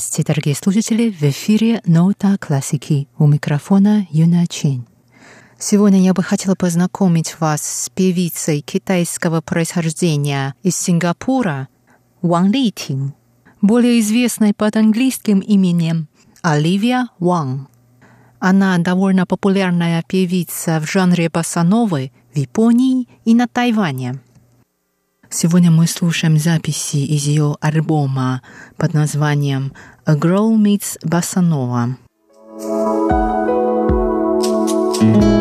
Здравствуйте, дорогие слушатели! В эфире «Нота классики» у микрофона Юна Чин. Сегодня я бы хотела познакомить вас с певицей китайского происхождения из Сингапура Ван Литин, более известной под английским именем Оливия Ван. Она довольно популярная певица в жанре басановы в Японии и на Тайване. Сегодня мы слушаем записи из ее альбома под названием «A Girl Meets Bossa Nova». thank you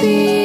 See.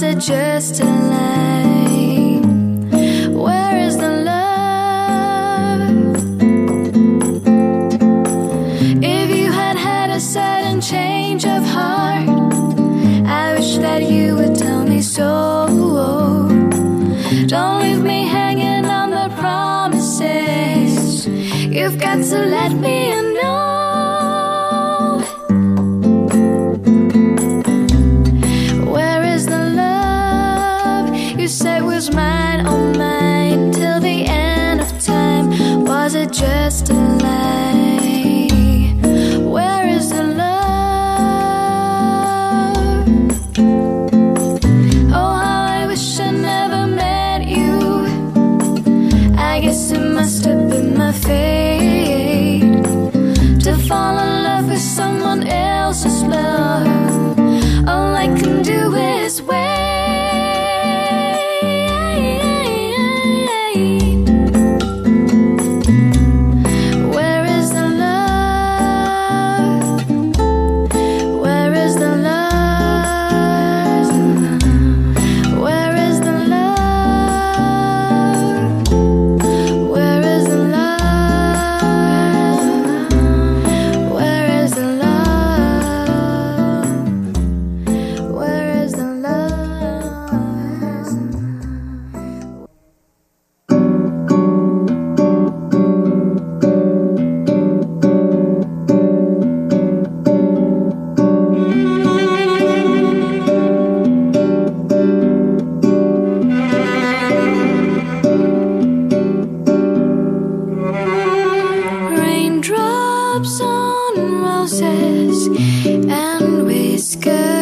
was it just a lie? Where is the love? If you had had a sudden change of heart, I wish that you would tell me so. Don't leave me hanging on the promises. You've got to let me in. just Good.